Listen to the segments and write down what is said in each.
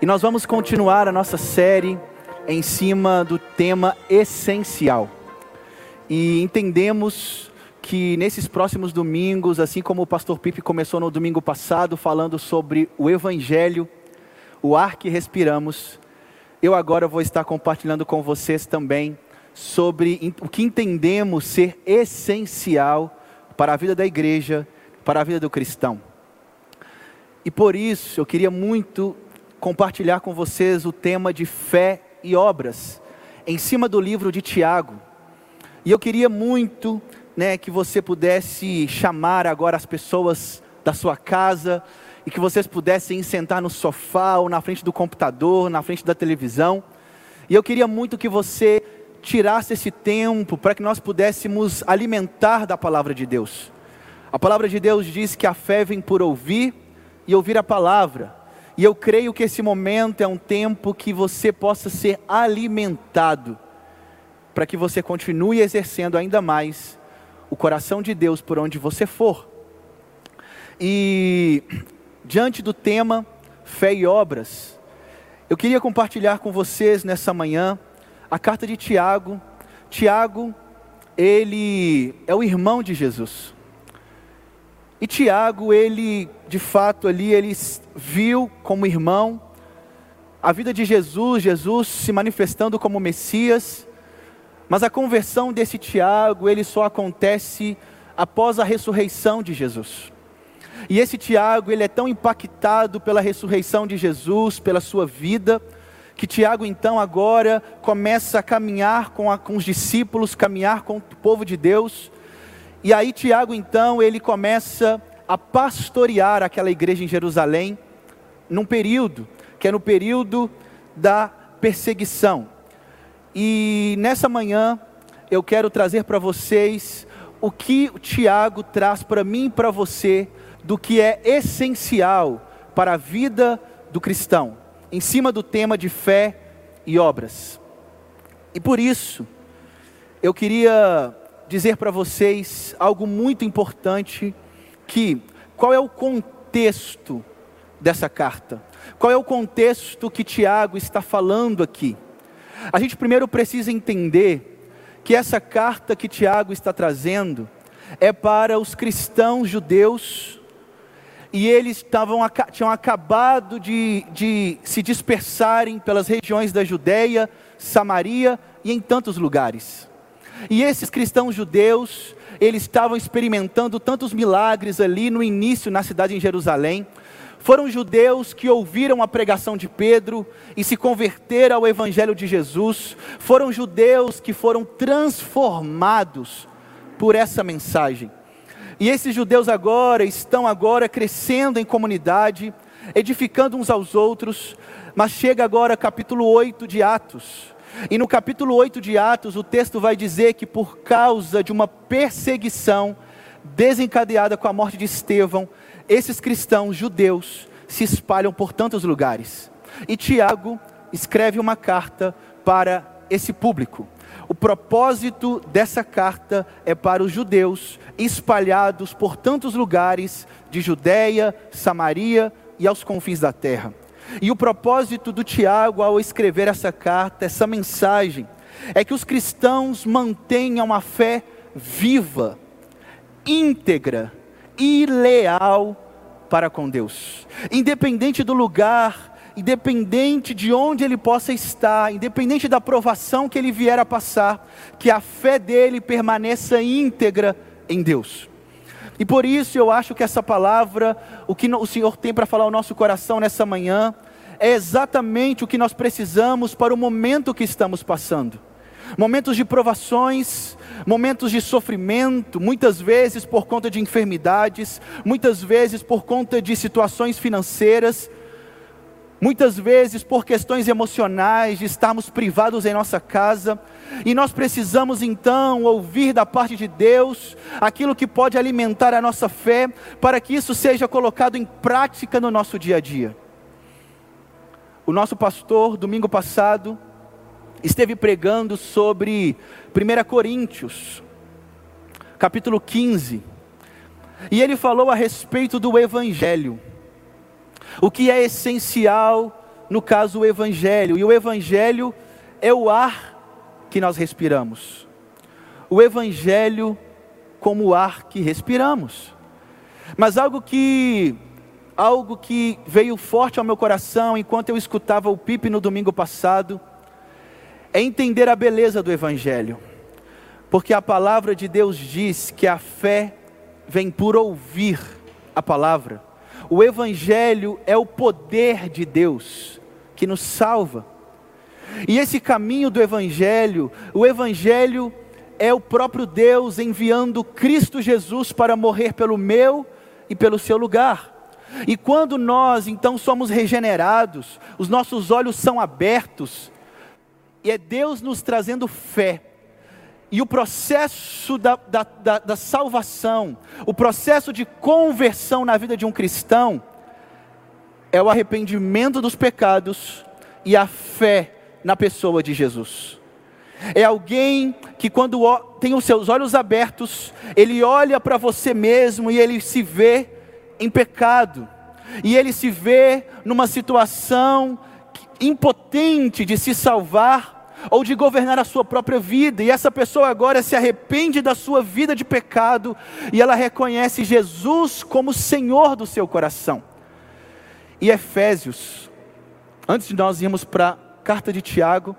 E nós vamos continuar a nossa série em cima do tema essencial. E entendemos que nesses próximos domingos, assim como o pastor Pipe começou no domingo passado falando sobre o evangelho, o ar que respiramos, eu agora vou estar compartilhando com vocês também sobre o que entendemos ser essencial para a vida da igreja, para a vida do cristão. E por isso eu queria muito compartilhar com vocês o tema de fé e obras, em cima do livro de Tiago. E eu queria muito né, que você pudesse chamar agora as pessoas da sua casa e que vocês pudessem sentar no sofá ou na frente do computador, na frente da televisão. E eu queria muito que você tirasse esse tempo para que nós pudéssemos alimentar da palavra de Deus. A palavra de Deus diz que a fé vem por ouvir e ouvir a palavra. E eu creio que esse momento é um tempo que você possa ser alimentado, para que você continue exercendo ainda mais o coração de Deus por onde você for. E diante do tema fé e obras, eu queria compartilhar com vocês nessa manhã a carta de Tiago. Tiago, ele é o irmão de Jesus. E Tiago, ele, de fato, ali, ele viu como irmão a vida de Jesus, Jesus se manifestando como Messias, mas a conversão desse Tiago, ele só acontece após a ressurreição de Jesus. E esse Tiago, ele é tão impactado pela ressurreição de Jesus, pela sua vida, que Tiago então agora começa a caminhar com, a, com os discípulos, caminhar com o povo de Deus, e aí Tiago então, ele começa a pastorear aquela igreja em Jerusalém, num período, que é no período da perseguição. E nessa manhã, eu quero trazer para vocês o que o Tiago traz para mim e para você, do que é essencial para a vida do cristão, em cima do tema de fé e obras. E por isso, eu queria dizer para vocês algo muito importante, que qual é o contexto dessa carta? Qual é o contexto que Tiago está falando aqui? A gente primeiro precisa entender que essa carta que Tiago está trazendo é para os cristãos judeus e eles estavam, tinham acabado de, de se dispersarem pelas regiões da Judéia, Samaria e em tantos lugares. E esses cristãos judeus, eles estavam experimentando tantos milagres ali no início na cidade em Jerusalém. Foram judeus que ouviram a pregação de Pedro e se converteram ao evangelho de Jesus. Foram judeus que foram transformados por essa mensagem. E esses judeus agora estão agora crescendo em comunidade, edificando uns aos outros. Mas chega agora capítulo 8 de Atos. E no capítulo 8 de Atos, o texto vai dizer que por causa de uma perseguição desencadeada com a morte de Estevão, esses cristãos judeus se espalham por tantos lugares. E Tiago escreve uma carta para esse público. O propósito dessa carta é para os judeus espalhados por tantos lugares de Judéia, Samaria e aos confins da terra. E o propósito do Tiago ao escrever essa carta, essa mensagem, é que os cristãos mantenham a fé viva, íntegra e leal para com Deus, independente do lugar, independente de onde ele possa estar, independente da provação que ele vier a passar, que a fé dele permaneça íntegra em Deus. E por isso eu acho que essa palavra, o que o Senhor tem para falar ao nosso coração nessa manhã, é exatamente o que nós precisamos para o momento que estamos passando. Momentos de provações, momentos de sofrimento, muitas vezes por conta de enfermidades, muitas vezes por conta de situações financeiras, muitas vezes por questões emocionais, de estarmos privados em nossa casa, e nós precisamos então ouvir da parte de Deus aquilo que pode alimentar a nossa fé, para que isso seja colocado em prática no nosso dia a dia. O nosso pastor, domingo passado, esteve pregando sobre 1 Coríntios, capítulo 15, e ele falou a respeito do Evangelho, o que é essencial no caso, o Evangelho, e o Evangelho é o ar que nós respiramos. O Evangelho como o ar que respiramos. Mas algo que algo que veio forte ao meu coração enquanto eu escutava o Pipe no domingo passado é entender a beleza do evangelho. Porque a palavra de Deus diz que a fé vem por ouvir a palavra. O evangelho é o poder de Deus que nos salva. E esse caminho do evangelho, o evangelho é o próprio Deus enviando Cristo Jesus para morrer pelo meu e pelo seu lugar. E quando nós então somos regenerados, os nossos olhos são abertos, e é Deus nos trazendo fé. E o processo da, da, da, da salvação, o processo de conversão na vida de um cristão, é o arrependimento dos pecados e a fé na pessoa de Jesus. É alguém que, quando tem os seus olhos abertos, ele olha para você mesmo e ele se vê em pecado, e ele se vê numa situação impotente de se salvar ou de governar a sua própria vida, e essa pessoa agora se arrepende da sua vida de pecado e ela reconhece Jesus como Senhor do seu coração. E Efésios, antes de nós irmos para a carta de Tiago,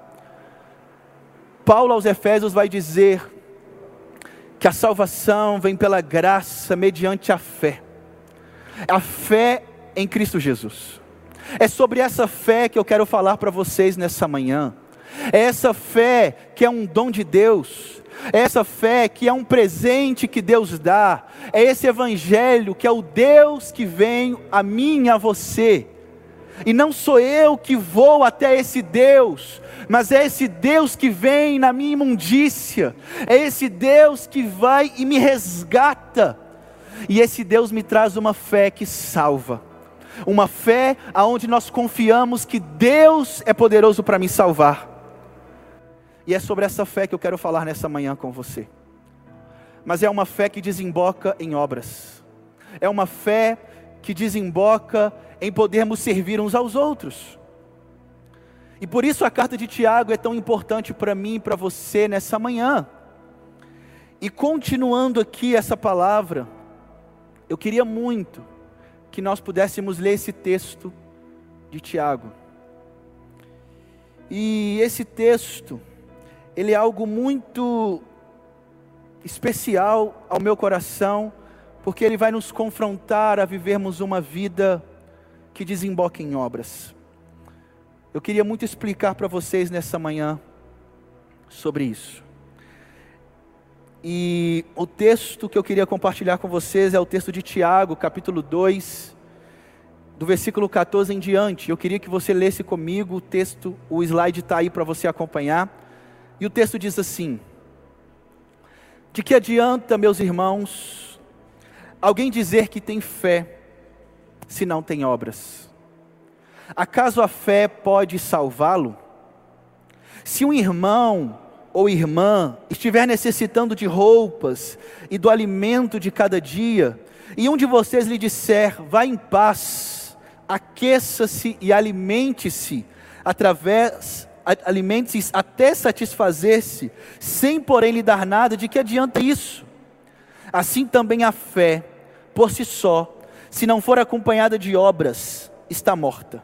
Paulo aos Efésios vai dizer que a salvação vem pela graça mediante a fé. A fé em Cristo Jesus. É sobre essa fé que eu quero falar para vocês nessa manhã. É essa fé que é um dom de Deus. É essa fé que é um presente que Deus dá. É esse evangelho que é o Deus que vem a mim e a você. E não sou eu que vou até esse Deus, mas é esse Deus que vem na minha imundícia, é esse Deus que vai e me resgata, e esse Deus me traz uma fé que salva, uma fé aonde nós confiamos que Deus é poderoso para me salvar. E é sobre essa fé que eu quero falar nessa manhã com você. Mas é uma fé que desemboca em obras. É uma fé que desemboca em podermos servir uns aos outros. E por isso a carta de Tiago é tão importante para mim e para você nessa manhã. E continuando aqui essa palavra, eu queria muito que nós pudéssemos ler esse texto de Tiago. E esse texto, ele é algo muito especial ao meu coração, porque ele vai nos confrontar a vivermos uma vida que desemboca em obras. Eu queria muito explicar para vocês nessa manhã sobre isso. E o texto que eu queria compartilhar com vocês é o texto de Tiago, capítulo 2, do versículo 14 em diante. Eu queria que você lesse comigo o texto, o slide está aí para você acompanhar. E o texto diz assim: De que adianta, meus irmãos, alguém dizer que tem fé se não tem obras? Acaso a fé pode salvá-lo? Se um irmão ou irmã estiver necessitando de roupas e do alimento de cada dia, e um de vocês lhe disser: vá em paz, aqueça-se e alimente-se, através alimente-se até satisfazer-se, sem porém lhe dar nada, de que adianta isso? Assim também a fé, por si só, se não for acompanhada de obras, está morta.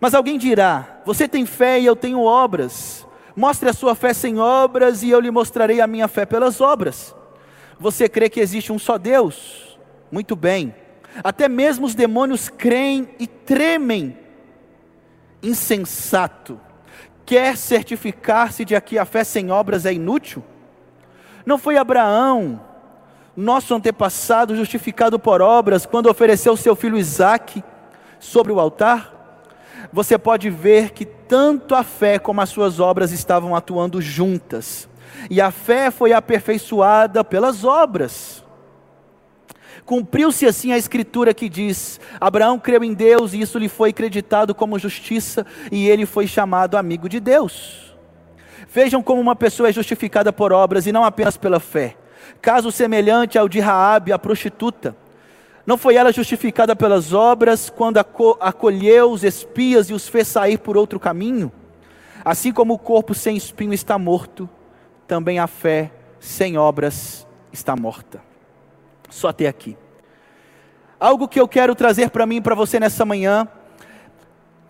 Mas alguém dirá: Você tem fé e eu tenho obras. Mostre a sua fé sem obras e eu lhe mostrarei a minha fé pelas obras. Você crê que existe um só Deus? Muito bem. Até mesmo os demônios creem e tremem. Insensato. Quer certificar-se de que a fé sem obras é inútil? Não foi Abraão, nosso antepassado, justificado por obras, quando ofereceu seu filho Isaque sobre o altar? você pode ver que tanto a fé como as suas obras estavam atuando juntas. E a fé foi aperfeiçoada pelas obras. Cumpriu-se assim a escritura que diz: Abraão creu em Deus e isso lhe foi acreditado como justiça, e ele foi chamado amigo de Deus. Vejam como uma pessoa é justificada por obras e não apenas pela fé. Caso semelhante ao de Raabe, a prostituta. Não foi ela justificada pelas obras quando acolheu os espias e os fez sair por outro caminho? Assim como o corpo sem espinho está morto, também a fé sem obras está morta. Só até aqui. Algo que eu quero trazer para mim e para você nessa manhã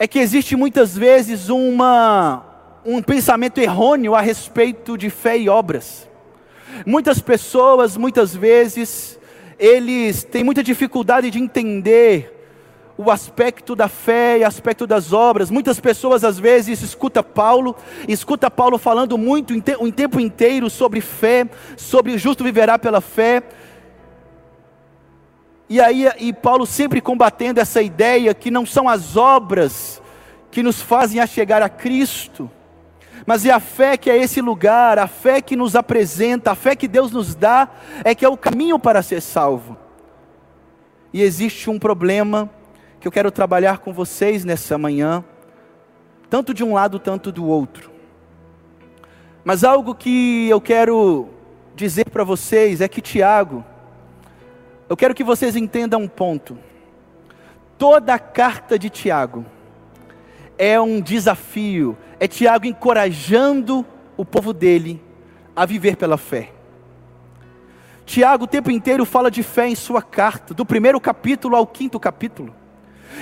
é que existe muitas vezes uma, um pensamento errôneo a respeito de fé e obras. Muitas pessoas, muitas vezes, eles têm muita dificuldade de entender o aspecto da fé e aspecto das obras. Muitas pessoas às vezes escuta Paulo, escuta Paulo falando muito o tempo inteiro sobre fé, sobre o justo viverá pela fé. E aí e Paulo sempre combatendo essa ideia que não são as obras que nos fazem a chegar a Cristo, mas é a fé que é esse lugar, a fé que nos apresenta, a fé que Deus nos dá, é que é o caminho para ser salvo. E existe um problema que eu quero trabalhar com vocês nessa manhã, tanto de um lado, tanto do outro. Mas algo que eu quero dizer para vocês é que Tiago, eu quero que vocês entendam um ponto. Toda a carta de Tiago é um desafio, é Tiago encorajando o povo dele a viver pela fé. Tiago o tempo inteiro fala de fé em sua carta, do primeiro capítulo ao quinto capítulo.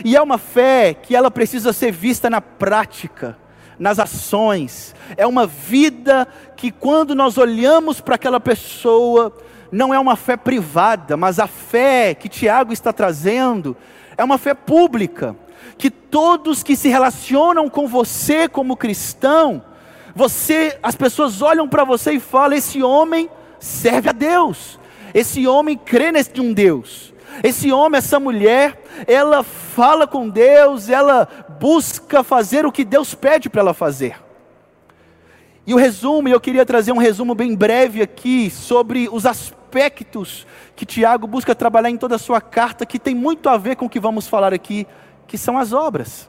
E é uma fé que ela precisa ser vista na prática, nas ações. É uma vida que quando nós olhamos para aquela pessoa, não é uma fé privada, mas a fé que Tiago está trazendo é uma fé pública, que todos que se relacionam com você como cristão, você, as pessoas olham para você e falam: esse homem serve a Deus, esse homem crê nesse um Deus, esse homem, essa mulher, ela fala com Deus, ela busca fazer o que Deus pede para ela fazer. E o resumo, eu queria trazer um resumo bem breve aqui sobre os aspectos que Tiago busca trabalhar em toda a sua carta, que tem muito a ver com o que vamos falar aqui que são as obras.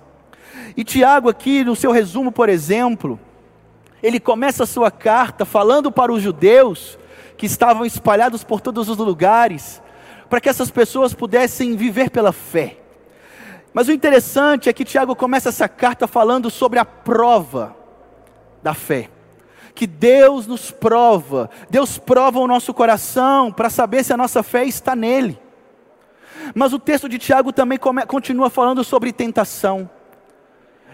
E Tiago, aqui no seu resumo, por exemplo, ele começa a sua carta falando para os judeus que estavam espalhados por todos os lugares, para que essas pessoas pudessem viver pela fé. Mas o interessante é que Tiago começa essa carta falando sobre a prova da fé. Que Deus nos prova, Deus prova o nosso coração para saber se a nossa fé está nele. Mas o texto de Tiago também continua falando sobre tentação.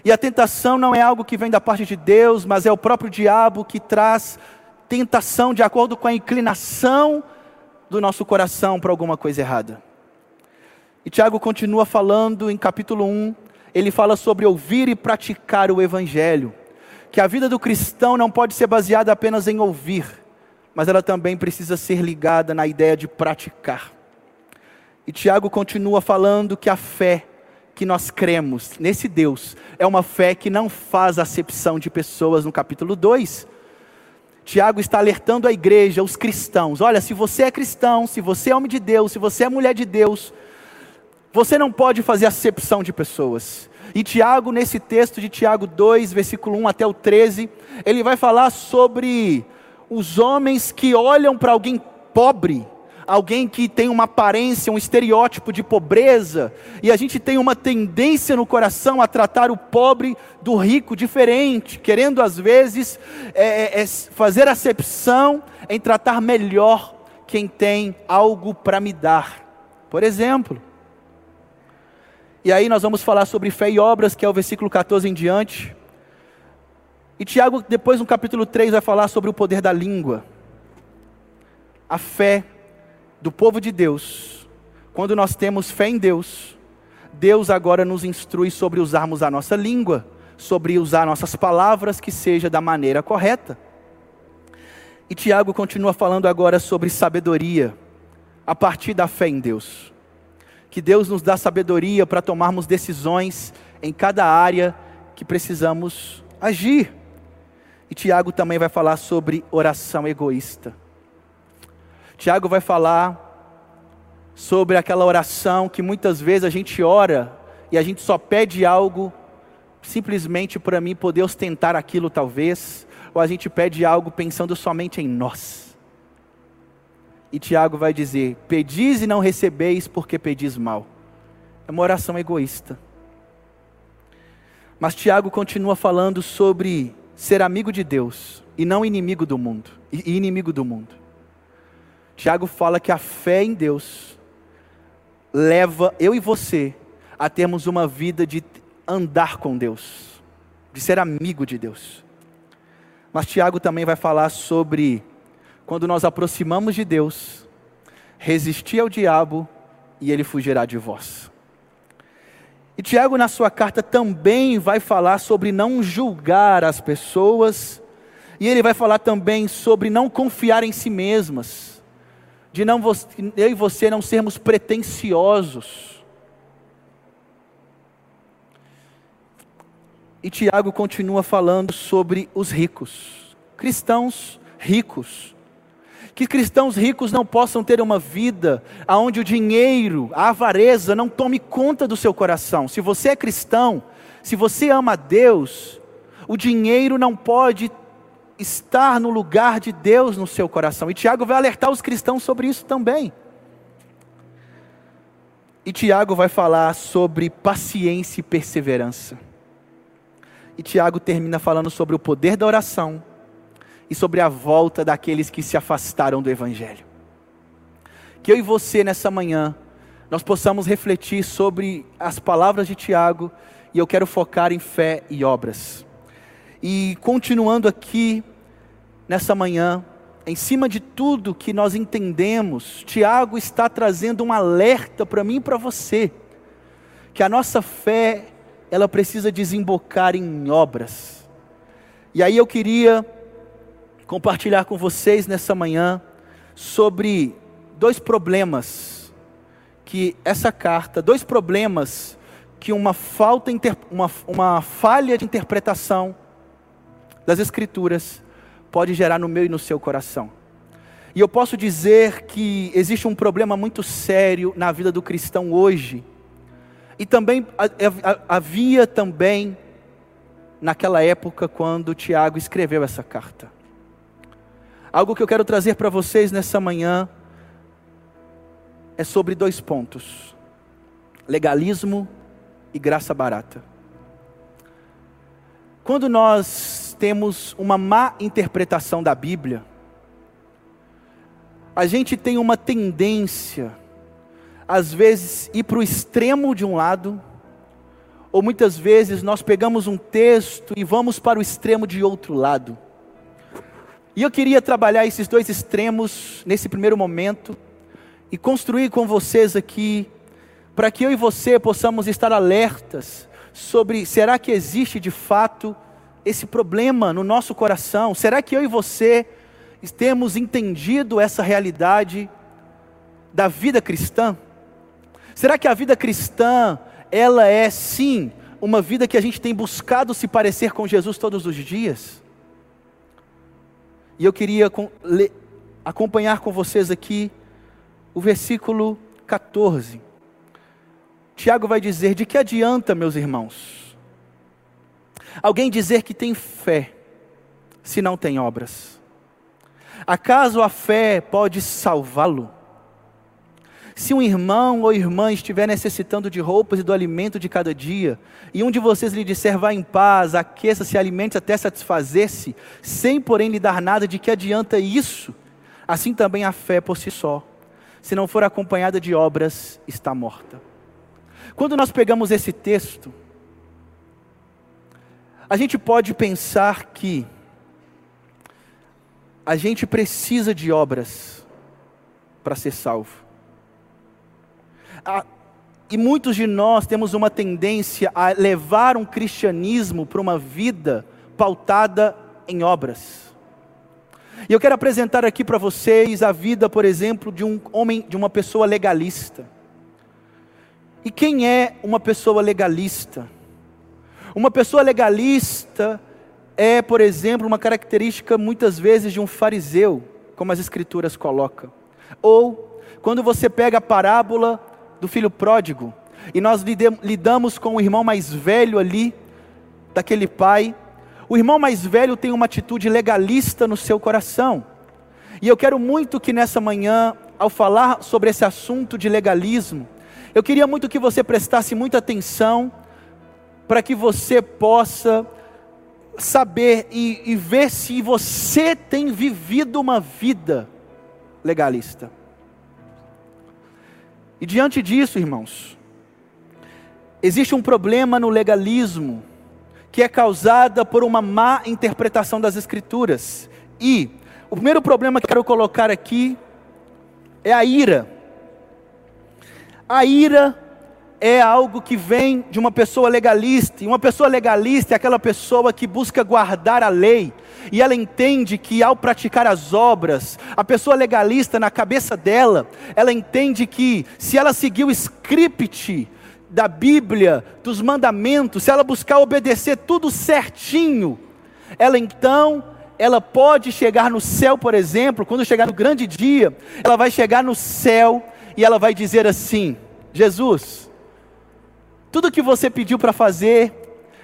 E a tentação não é algo que vem da parte de Deus, mas é o próprio diabo que traz tentação de acordo com a inclinação do nosso coração para alguma coisa errada. E Tiago continua falando em capítulo 1, ele fala sobre ouvir e praticar o evangelho, que a vida do cristão não pode ser baseada apenas em ouvir, mas ela também precisa ser ligada na ideia de praticar. E Tiago continua falando que a fé que nós cremos nesse Deus é uma fé que não faz acepção de pessoas no capítulo 2. Tiago está alertando a igreja, os cristãos: olha, se você é cristão, se você é homem de Deus, se você é mulher de Deus, você não pode fazer acepção de pessoas. E Tiago, nesse texto de Tiago 2, versículo 1 até o 13, ele vai falar sobre os homens que olham para alguém pobre alguém que tem uma aparência, um estereótipo de pobreza, e a gente tem uma tendência no coração a tratar o pobre do rico diferente, querendo às vezes é, é, é fazer acepção em tratar melhor quem tem algo para me dar. Por exemplo, e aí nós vamos falar sobre fé e obras, que é o versículo 14 em diante. E Tiago, depois no capítulo 3, vai falar sobre o poder da língua. A fé do povo de Deus, quando nós temos fé em Deus, Deus agora nos instrui sobre usarmos a nossa língua, sobre usar nossas palavras que seja da maneira correta. E Tiago continua falando agora sobre sabedoria, a partir da fé em Deus. Que Deus nos dá sabedoria para tomarmos decisões em cada área que precisamos agir. E Tiago também vai falar sobre oração egoísta. Tiago vai falar sobre aquela oração que muitas vezes a gente ora e a gente só pede algo simplesmente para mim poder ostentar aquilo talvez, ou a gente pede algo pensando somente em nós. E Tiago vai dizer: Pedis e não recebeis porque pedis mal. É uma oração egoísta. Mas Tiago continua falando sobre ser amigo de Deus e não inimigo do mundo. E inimigo do mundo. Tiago fala que a fé em Deus leva eu e você a termos uma vida de andar com Deus, de ser amigo de Deus. Mas Tiago também vai falar sobre quando nós aproximamos de Deus, resistir ao diabo e ele fugirá de vós. E Tiago, na sua carta, também vai falar sobre não julgar as pessoas, e ele vai falar também sobre não confiar em si mesmas, de não eu e você não sermos pretensiosos. E Tiago continua falando sobre os ricos, cristãos ricos, que cristãos ricos não possam ter uma vida onde o dinheiro, a avareza não tome conta do seu coração. Se você é cristão, se você ama a Deus, o dinheiro não pode estar no lugar de Deus no seu coração. E Tiago vai alertar os cristãos sobre isso também. E Tiago vai falar sobre paciência e perseverança. E Tiago termina falando sobre o poder da oração e sobre a volta daqueles que se afastaram do Evangelho. Que eu e você nessa manhã, nós possamos refletir sobre as palavras de Tiago, e eu quero focar em fé e obras. E continuando aqui, nessa manhã, em cima de tudo que nós entendemos, Tiago está trazendo um alerta para mim e para você, que a nossa fé, ela precisa desembocar em obras. E aí eu queria compartilhar com vocês nessa manhã sobre dois problemas que essa carta, dois problemas que uma falta, uma, uma falha de interpretação das Escrituras pode gerar no meu e no seu coração. E eu posso dizer que existe um problema muito sério na vida do cristão hoje. E também havia também naquela época quando Tiago escreveu essa carta. Algo que eu quero trazer para vocês nessa manhã é sobre dois pontos: legalismo e graça barata. Quando nós temos uma má interpretação da Bíblia, a gente tem uma tendência, às vezes, ir para o extremo de um lado, ou muitas vezes nós pegamos um texto e vamos para o extremo de outro lado. E eu queria trabalhar esses dois extremos nesse primeiro momento e construir com vocês aqui, para que eu e você possamos estar alertas sobre será que existe de fato esse problema no nosso coração? Será que eu e você temos entendido essa realidade da vida cristã? Será que a vida cristã, ela é sim uma vida que a gente tem buscado se parecer com Jesus todos os dias? E eu queria acompanhar com vocês aqui o versículo 14. Tiago vai dizer: De que adianta, meus irmãos, alguém dizer que tem fé, se não tem obras? Acaso a fé pode salvá-lo? Se um irmão ou irmã estiver necessitando de roupas e do alimento de cada dia, e um de vocês lhe disser, vá em paz, aqueça-se, alimente até satisfazer-se, sem porém lhe dar nada, de que adianta isso? Assim também a fé por si só, se não for acompanhada de obras, está morta. Quando nós pegamos esse texto, a gente pode pensar que a gente precisa de obras para ser salvo e muitos de nós temos uma tendência a levar um cristianismo para uma vida pautada em obras. E eu quero apresentar aqui para vocês a vida, por exemplo, de um homem, de uma pessoa legalista. E quem é uma pessoa legalista? Uma pessoa legalista é, por exemplo, uma característica muitas vezes de um fariseu, como as escrituras colocam. Ou quando você pega a parábola do filho pródigo, e nós lidamos com o irmão mais velho ali, daquele pai. O irmão mais velho tem uma atitude legalista no seu coração. E eu quero muito que nessa manhã, ao falar sobre esse assunto de legalismo, eu queria muito que você prestasse muita atenção para que você possa saber e, e, ver se você tem vivido uma vida legalista. E diante disso, irmãos, existe um problema no legalismo que é causada por uma má interpretação das Escrituras. E o primeiro problema que quero colocar aqui é a ira. A ira é algo que vem de uma pessoa legalista, e uma pessoa legalista é aquela pessoa que busca guardar a lei, e ela entende que ao praticar as obras, a pessoa legalista, na cabeça dela, ela entende que se ela seguir o script da Bíblia, dos mandamentos, se ela buscar obedecer tudo certinho, ela então, ela pode chegar no céu, por exemplo, quando chegar no grande dia, ela vai chegar no céu e ela vai dizer assim: Jesus, tudo que você pediu para fazer,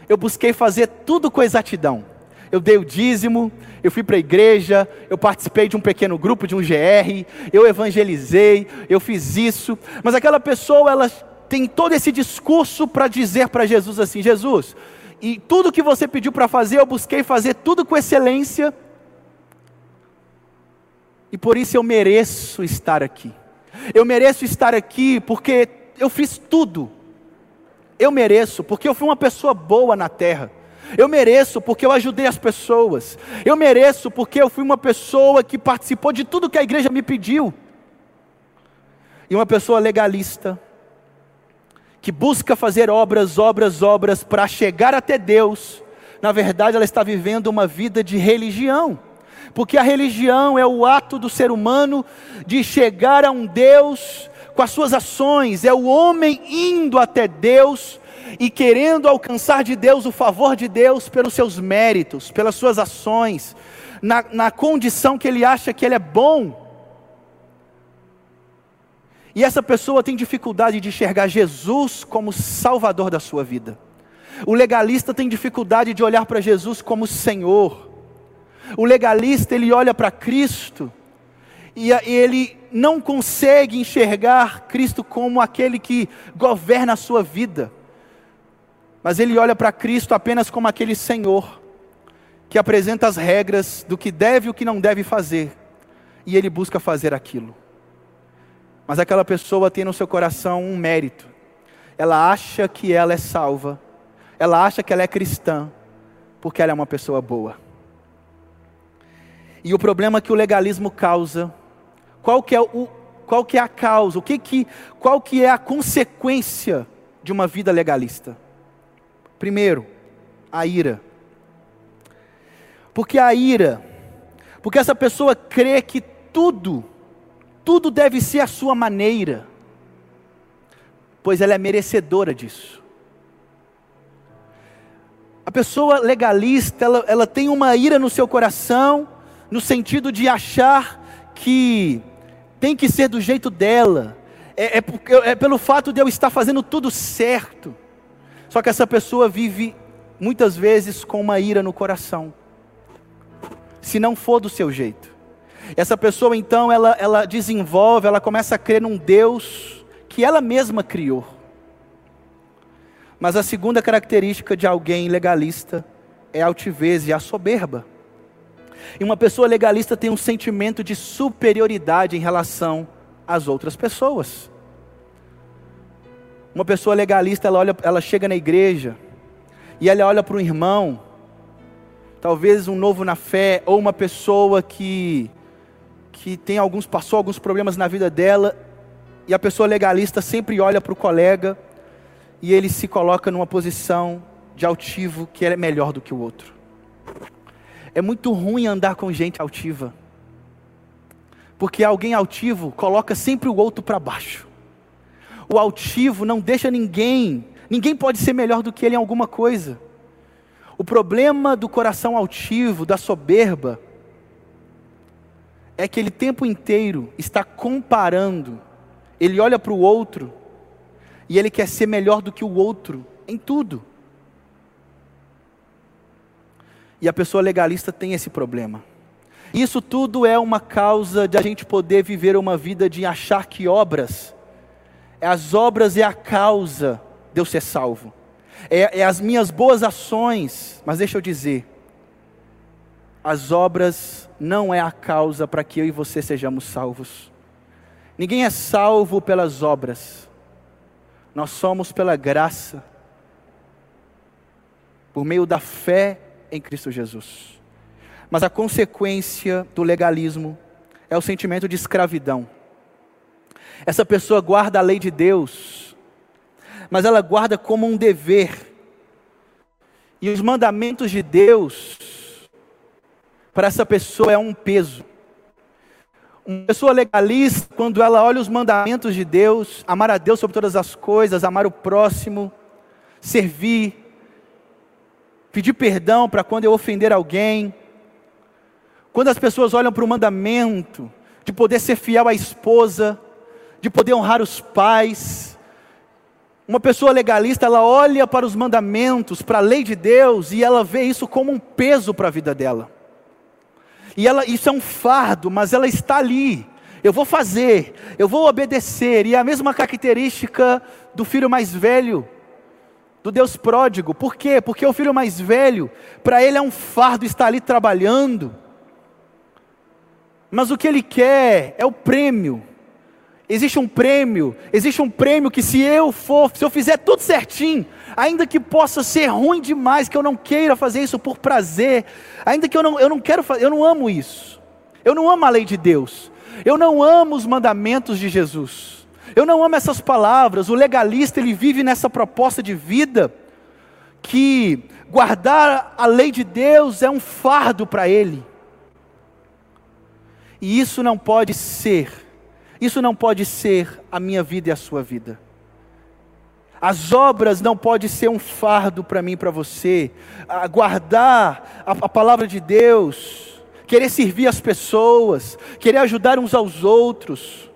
eu busquei fazer tudo com exatidão. Eu dei o dízimo, eu fui para a igreja, eu participei de um pequeno grupo, de um GR, eu evangelizei, eu fiz isso. Mas aquela pessoa, ela tem todo esse discurso para dizer para Jesus assim: Jesus, e tudo que você pediu para fazer, eu busquei fazer tudo com excelência, e por isso eu mereço estar aqui. Eu mereço estar aqui porque eu fiz tudo eu mereço, porque eu fui uma pessoa boa na terra. Eu mereço porque eu ajudei as pessoas. Eu mereço porque eu fui uma pessoa que participou de tudo que a igreja me pediu. E uma pessoa legalista, que busca fazer obras, obras, obras para chegar até Deus, na verdade ela está vivendo uma vida de religião. Porque a religião é o ato do ser humano de chegar a um Deus com as suas ações, é o homem indo até Deus e querendo alcançar de Deus o favor de Deus pelos seus méritos, pelas suas ações, na, na condição que ele acha que ele é bom. E essa pessoa tem dificuldade de enxergar Jesus como Salvador da sua vida. O legalista tem dificuldade de olhar para Jesus como Senhor. O legalista ele olha para Cristo e ele não consegue enxergar Cristo como aquele que governa a sua vida, mas ele olha para Cristo apenas como aquele Senhor que apresenta as regras do que deve e o que não deve fazer, e ele busca fazer aquilo. Mas aquela pessoa tem no seu coração um mérito, ela acha que ela é salva, ela acha que ela é cristã, porque ela é uma pessoa boa. E o problema que o legalismo causa qual que é, o, qual que é a causa, o que que, qual que é a consequência de uma vida legalista? Primeiro, a ira. Porque a ira, porque essa pessoa crê que tudo, tudo deve ser a sua maneira, pois ela é merecedora disso. A pessoa legalista, ela, ela tem uma ira no seu coração, no sentido de achar que tem que ser do jeito dela, é, é, é, pelo fato de eu estar fazendo tudo certo. Só que essa pessoa vive muitas vezes com uma ira no coração, se não for do seu jeito. Essa pessoa então ela, ela desenvolve, ela começa a crer num Deus que ela mesma criou. Mas a segunda característica de alguém legalista é a altivez e a soberba. E uma pessoa legalista tem um sentimento de superioridade em relação às outras pessoas. Uma pessoa legalista, ela, olha, ela chega na igreja e ela olha para um irmão, talvez um novo na fé, ou uma pessoa que, que tem alguns, passou alguns problemas na vida dela, e a pessoa legalista sempre olha para o colega e ele se coloca numa posição de altivo que é melhor do que o outro. É muito ruim andar com gente altiva. Porque alguém altivo coloca sempre o outro para baixo. O altivo não deixa ninguém, ninguém pode ser melhor do que ele em alguma coisa. O problema do coração altivo, da soberba, é que ele tempo inteiro está comparando. Ele olha para o outro e ele quer ser melhor do que o outro em tudo. E a pessoa legalista tem esse problema. Isso tudo é uma causa de a gente poder viver uma vida de achar que obras, as obras é a causa de eu ser salvo, é, é as minhas boas ações, mas deixa eu dizer, as obras não é a causa para que eu e você sejamos salvos. Ninguém é salvo pelas obras, nós somos pela graça, por meio da fé em Cristo Jesus. Mas a consequência do legalismo é o sentimento de escravidão. Essa pessoa guarda a lei de Deus, mas ela guarda como um dever. E os mandamentos de Deus, para essa pessoa, é um peso. Uma pessoa legalista, quando ela olha os mandamentos de Deus, amar a Deus sobre todas as coisas, amar o próximo, servir, pedir perdão para quando eu ofender alguém. Quando as pessoas olham para o mandamento de poder ser fiel à esposa, de poder honrar os pais, uma pessoa legalista, ela olha para os mandamentos, para a lei de Deus, e ela vê isso como um peso para a vida dela. E ela, isso é um fardo, mas ela está ali. Eu vou fazer, eu vou obedecer. E é a mesma característica do filho mais velho, do Deus pródigo. Por quê? Porque o filho mais velho, para ele é um fardo estar ali trabalhando. Mas o que ele quer é o prêmio. Existe um prêmio, existe um prêmio que se eu for, se eu fizer tudo certinho, ainda que possa ser ruim demais, que eu não queira fazer isso por prazer, ainda que eu não, eu não quero fazer, eu não amo isso. Eu não amo a lei de Deus. Eu não amo os mandamentos de Jesus. Eu não amo essas palavras. O legalista, ele vive nessa proposta de vida que guardar a lei de Deus é um fardo para ele. E isso não pode ser. Isso não pode ser a minha vida e a sua vida. As obras não podem ser um fardo para mim e para você. Guardar a, a palavra de Deus, querer servir as pessoas, querer ajudar uns aos outros,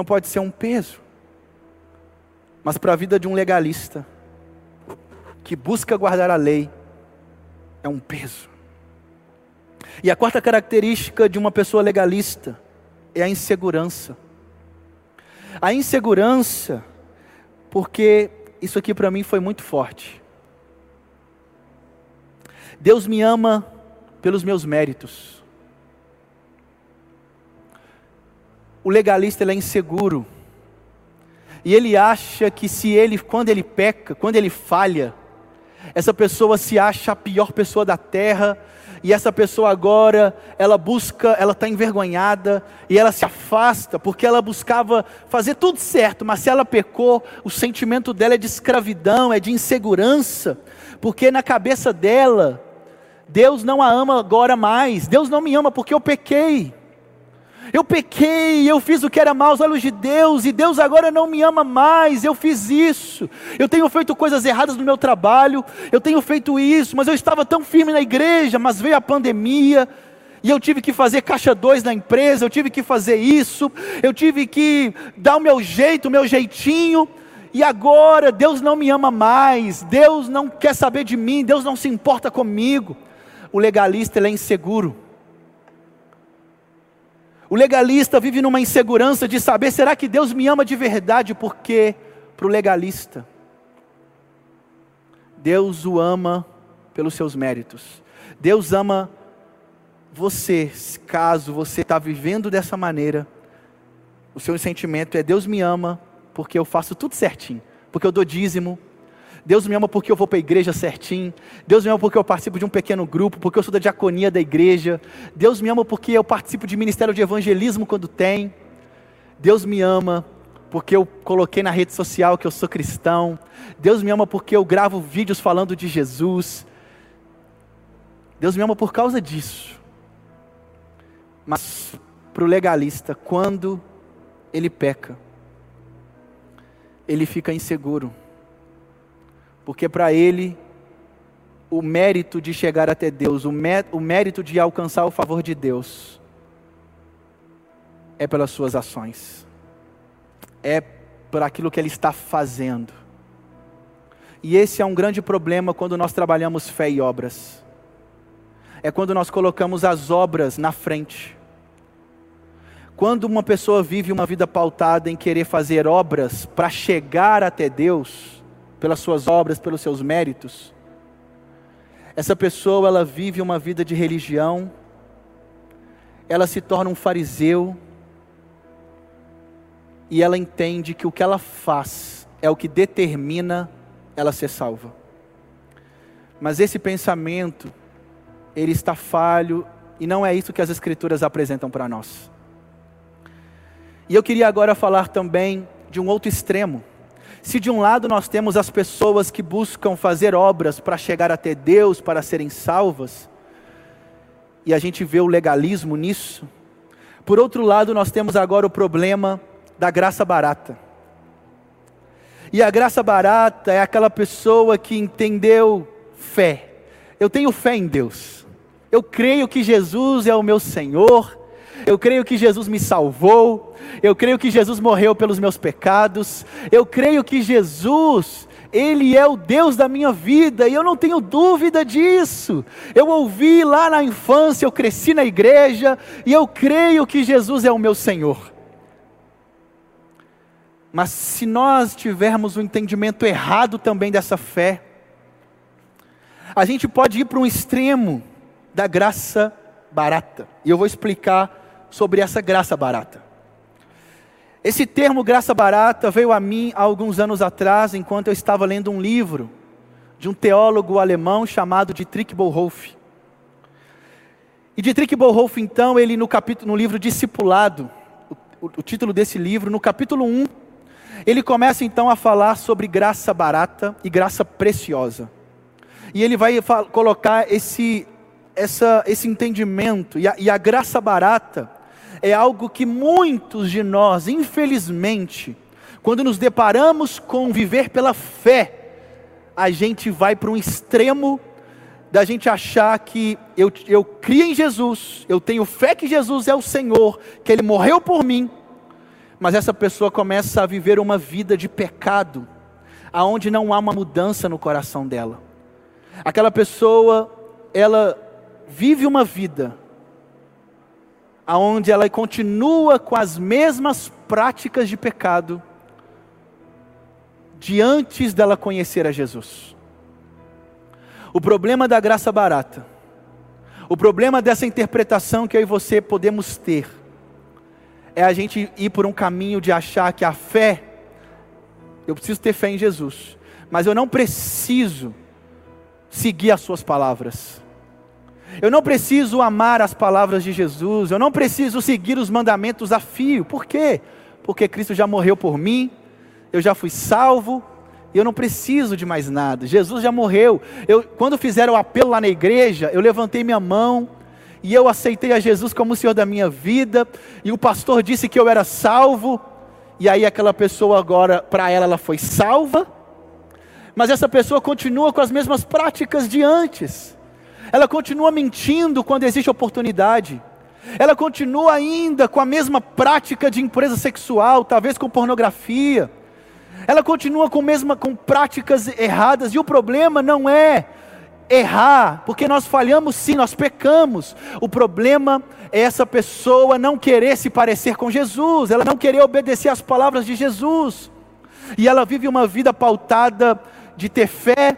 não pode ser um peso. Mas para a vida de um legalista, que busca guardar a lei, é um peso. E a quarta característica de uma pessoa legalista é a insegurança. A insegurança porque isso aqui para mim foi muito forte. Deus me ama pelos meus méritos. O legalista é inseguro. E ele acha que se ele, quando ele peca, quando ele falha, essa pessoa se acha a pior pessoa da terra, e essa pessoa agora, ela busca, ela está envergonhada e ela se afasta porque ela buscava fazer tudo certo, mas se ela pecou, o sentimento dela é de escravidão, é de insegurança, porque na cabeça dela, Deus não a ama agora mais, Deus não me ama porque eu pequei. Eu pequei, eu fiz o que era mal aos olhos de Deus, e Deus agora não me ama mais. Eu fiz isso. Eu tenho feito coisas erradas no meu trabalho, eu tenho feito isso, mas eu estava tão firme na igreja, mas veio a pandemia, e eu tive que fazer caixa dois na empresa, eu tive que fazer isso, eu tive que dar o meu jeito, o meu jeitinho, e agora Deus não me ama mais, Deus não quer saber de mim, Deus não se importa comigo. O legalista ele é inseguro. O legalista vive numa insegurança de saber: será que Deus me ama de verdade? Porque, para o legalista, Deus o ama pelos seus méritos. Deus ama você, caso você está vivendo dessa maneira. O seu sentimento é: Deus me ama porque eu faço tudo certinho, porque eu dou dízimo, Deus me ama porque eu vou para a igreja certinho. Deus me ama porque eu participo de um pequeno grupo, porque eu sou da diaconia da igreja. Deus me ama porque eu participo de ministério de evangelismo quando tem. Deus me ama porque eu coloquei na rede social que eu sou cristão. Deus me ama porque eu gravo vídeos falando de Jesus. Deus me ama por causa disso. Mas para o legalista, quando ele peca, ele fica inseguro porque para ele, o mérito de chegar até Deus, o, o mérito de alcançar o favor de Deus, é pelas suas ações, é por aquilo que ele está fazendo. E esse é um grande problema quando nós trabalhamos fé e obras. é quando nós colocamos as obras na frente. Quando uma pessoa vive uma vida pautada em querer fazer obras para chegar até Deus, pelas suas obras, pelos seus méritos, essa pessoa ela vive uma vida de religião, ela se torna um fariseu, e ela entende que o que ela faz é o que determina ela ser salva. Mas esse pensamento, ele está falho e não é isso que as Escrituras apresentam para nós. E eu queria agora falar também de um outro extremo. Se de um lado nós temos as pessoas que buscam fazer obras para chegar até Deus, para serem salvas, e a gente vê o legalismo nisso, por outro lado nós temos agora o problema da graça barata. E a graça barata é aquela pessoa que entendeu fé. Eu tenho fé em Deus. Eu creio que Jesus é o meu Senhor. Eu creio que Jesus me salvou. Eu creio que Jesus morreu pelos meus pecados. Eu creio que Jesus, Ele é o Deus da minha vida e eu não tenho dúvida disso. Eu ouvi lá na infância, eu cresci na igreja e eu creio que Jesus é o meu Senhor. Mas se nós tivermos o um entendimento errado também dessa fé, a gente pode ir para um extremo da graça barata. E eu vou explicar sobre essa graça barata. Esse termo graça barata veio a mim há alguns anos atrás, enquanto eu estava lendo um livro de um teólogo alemão chamado Dietrich Bonhoeffer. E Dietrich Bonhoeffer, então, ele no capítulo, no livro Discipulado, o, o, título desse livro, no capítulo 1, ele começa então a falar sobre graça barata e graça preciosa. E ele vai colocar esse, essa, esse entendimento, e a, e a graça barata é algo que muitos de nós, infelizmente, quando nos deparamos com viver pela fé, a gente vai para um extremo da gente achar que eu, eu crio em Jesus, eu tenho fé que Jesus é o Senhor, que Ele morreu por mim, mas essa pessoa começa a viver uma vida de pecado, aonde não há uma mudança no coração dela. Aquela pessoa, ela vive uma vida aonde ela continua com as mesmas práticas de pecado de antes dela conhecer a Jesus. O problema da graça barata, o problema dessa interpretação que eu e você podemos ter, é a gente ir por um caminho de achar que a fé, eu preciso ter fé em Jesus, mas eu não preciso seguir as suas palavras. Eu não preciso amar as palavras de Jesus, eu não preciso seguir os mandamentos a fio. Por quê? Porque Cristo já morreu por mim, eu já fui salvo, e eu não preciso de mais nada. Jesus já morreu. Eu, quando fizeram o apelo lá na igreja, eu levantei minha mão, e eu aceitei a Jesus como o Senhor da minha vida, e o pastor disse que eu era salvo, e aí aquela pessoa agora, para ela, ela foi salva, mas essa pessoa continua com as mesmas práticas de antes, ela continua mentindo quando existe oportunidade, ela continua ainda com a mesma prática de impureza sexual, talvez com pornografia, ela continua com, mesma, com práticas erradas, e o problema não é errar, porque nós falhamos sim, nós pecamos. O problema é essa pessoa não querer se parecer com Jesus, ela não querer obedecer às palavras de Jesus. E ela vive uma vida pautada de ter fé,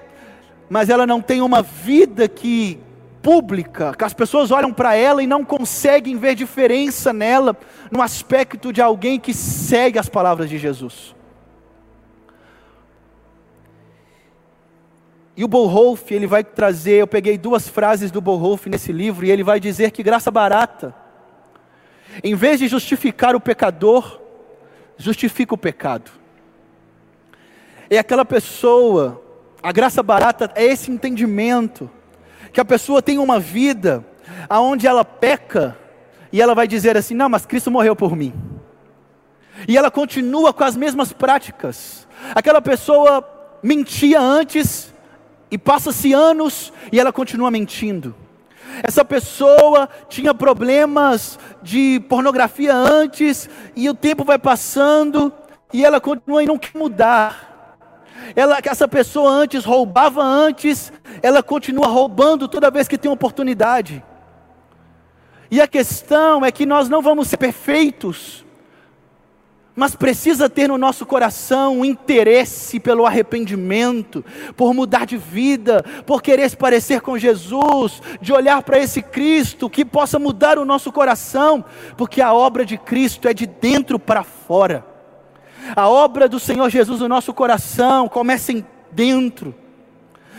mas ela não tem uma vida que pública, que as pessoas olham para ela e não conseguem ver diferença nela no aspecto de alguém que segue as palavras de Jesus. E o Bonhoeffer, ele vai trazer, eu peguei duas frases do Bonhoeffer nesse livro, e ele vai dizer que graça barata, em vez de justificar o pecador, justifica o pecado. É aquela pessoa, a graça barata é esse entendimento, que a pessoa tem uma vida aonde ela peca, e ela vai dizer assim: não, mas Cristo morreu por mim. E ela continua com as mesmas práticas. Aquela pessoa mentia antes, e passa-se anos e ela continua mentindo. Essa pessoa tinha problemas de pornografia antes, e o tempo vai passando, e ela continua e não quer mudar. Ela, essa pessoa antes roubava antes, ela continua roubando toda vez que tem oportunidade. E a questão é que nós não vamos ser perfeitos, mas precisa ter no nosso coração um interesse pelo arrependimento, por mudar de vida, por querer se parecer com Jesus, de olhar para esse Cristo que possa mudar o nosso coração, porque a obra de Cristo é de dentro para fora. A obra do Senhor Jesus no nosso coração começa em dentro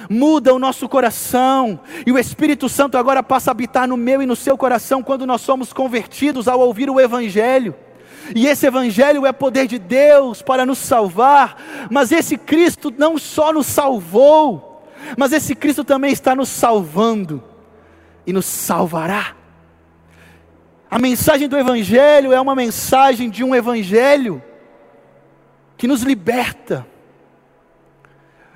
muda o nosso coração, e o Espírito Santo agora passa a habitar no meu e no seu coração quando nós somos convertidos ao ouvir o Evangelho. E esse Evangelho é poder de Deus para nos salvar, mas esse Cristo não só nos salvou, mas esse Cristo também está nos salvando e nos salvará. A mensagem do Evangelho é uma mensagem de um Evangelho que nos liberta,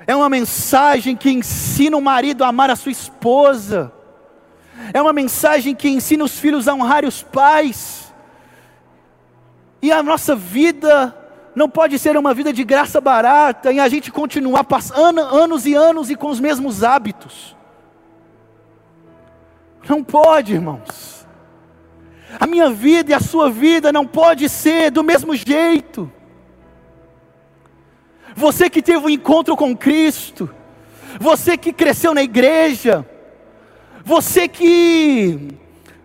é uma mensagem que ensina o marido a amar a sua esposa, é uma mensagem que ensina os filhos a honrarem os pais, e a nossa vida não pode ser uma vida de graça barata e a gente continuar passando anos e anos e com os mesmos hábitos. Não pode, irmãos. A minha vida e a sua vida não pode ser do mesmo jeito. Você que teve um encontro com Cristo, você que cresceu na igreja, você que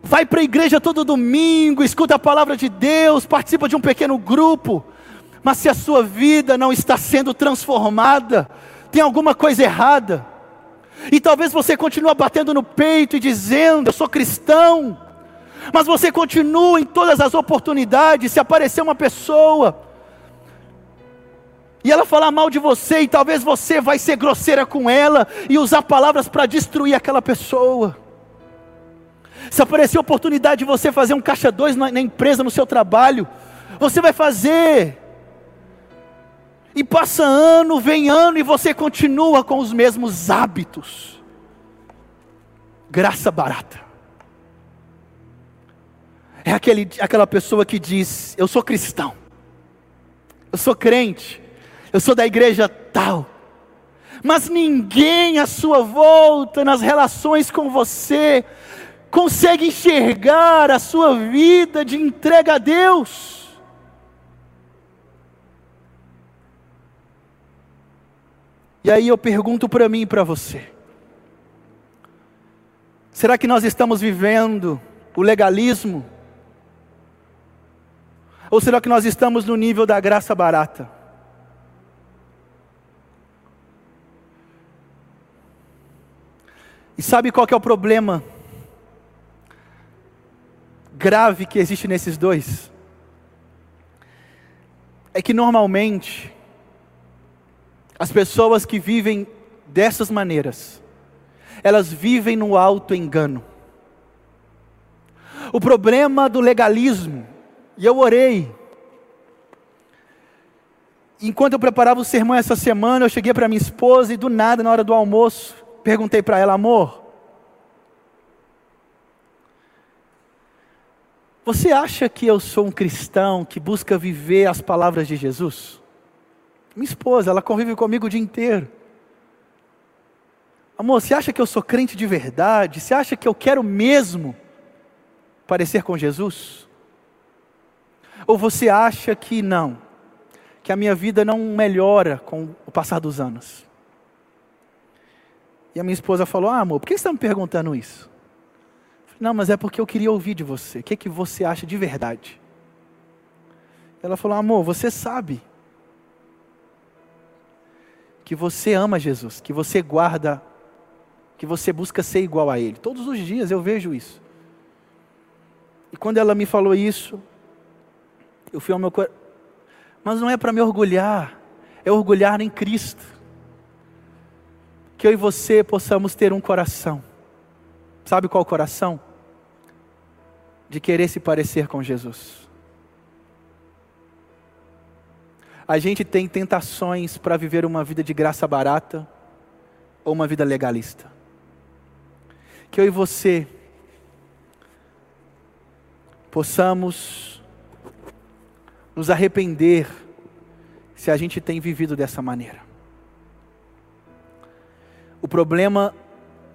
vai para a igreja todo domingo, escuta a palavra de Deus, participa de um pequeno grupo, mas se a sua vida não está sendo transformada, tem alguma coisa errada. E talvez você continue batendo no peito e dizendo: Eu sou cristão, mas você continua em todas as oportunidades. Se aparecer uma pessoa e ela falar mal de você, e talvez você vai ser grosseira com ela e usar palavras para destruir aquela pessoa. Se aparecer a oportunidade de você fazer um caixa dois na, na empresa, no seu trabalho, você vai fazer. E passa ano, vem ano e você continua com os mesmos hábitos. Graça barata. É aquele, aquela pessoa que diz: Eu sou cristão, eu sou crente, eu sou da igreja tal, mas ninguém à sua volta, nas relações com você, consegue enxergar a sua vida de entrega a Deus. E aí eu pergunto para mim e para você: será que nós estamos vivendo o legalismo? Ou será que nós estamos no nível da graça barata? E sabe qual é o problema grave que existe nesses dois é que normalmente as pessoas que vivem dessas maneiras, elas vivem no alto engano. O problema do legalismo, e eu orei, enquanto eu preparava o sermão essa semana, eu cheguei para minha esposa e do nada, na hora do almoço, perguntei para ela, amor, Você acha que eu sou um cristão que busca viver as palavras de Jesus? Minha esposa, ela convive comigo o dia inteiro. Amor, você acha que eu sou crente de verdade? Você acha que eu quero mesmo parecer com Jesus? Ou você acha que não? Que a minha vida não melhora com o passar dos anos? E a minha esposa falou: Ah, amor, por que você está me perguntando isso? Não, mas é porque eu queria ouvir de você. O que, é que você acha de verdade? Ela falou: Amor, você sabe que você ama Jesus, que você guarda, que você busca ser igual a Ele. Todos os dias eu vejo isso. E quando ela me falou isso, eu fui ao meu coração. Mas não é para me orgulhar, é orgulhar em Cristo. Que eu e você possamos ter um coração. Sabe qual coração? de querer se parecer com Jesus. A gente tem tentações para viver uma vida de graça barata ou uma vida legalista. Que eu e você possamos nos arrepender se a gente tem vivido dessa maneira. Problema,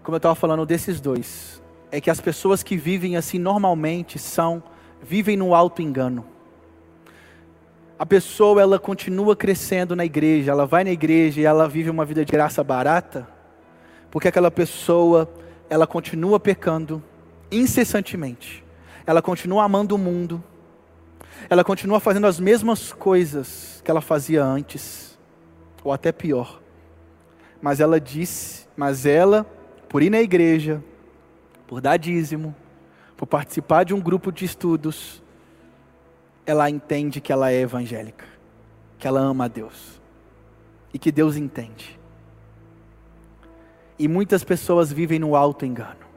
como eu estava falando, desses dois, é que as pessoas que vivem assim normalmente são, vivem no alto engano. A pessoa, ela continua crescendo na igreja, ela vai na igreja e ela vive uma vida de graça barata, porque aquela pessoa, ela continua pecando incessantemente, ela continua amando o mundo, ela continua fazendo as mesmas coisas que ela fazia antes, ou até pior. Mas ela disse, mas ela, por ir na igreja, por dar dízimo, por participar de um grupo de estudos, ela entende que ela é evangélica, que ela ama a Deus e que Deus entende. E muitas pessoas vivem no alto engano.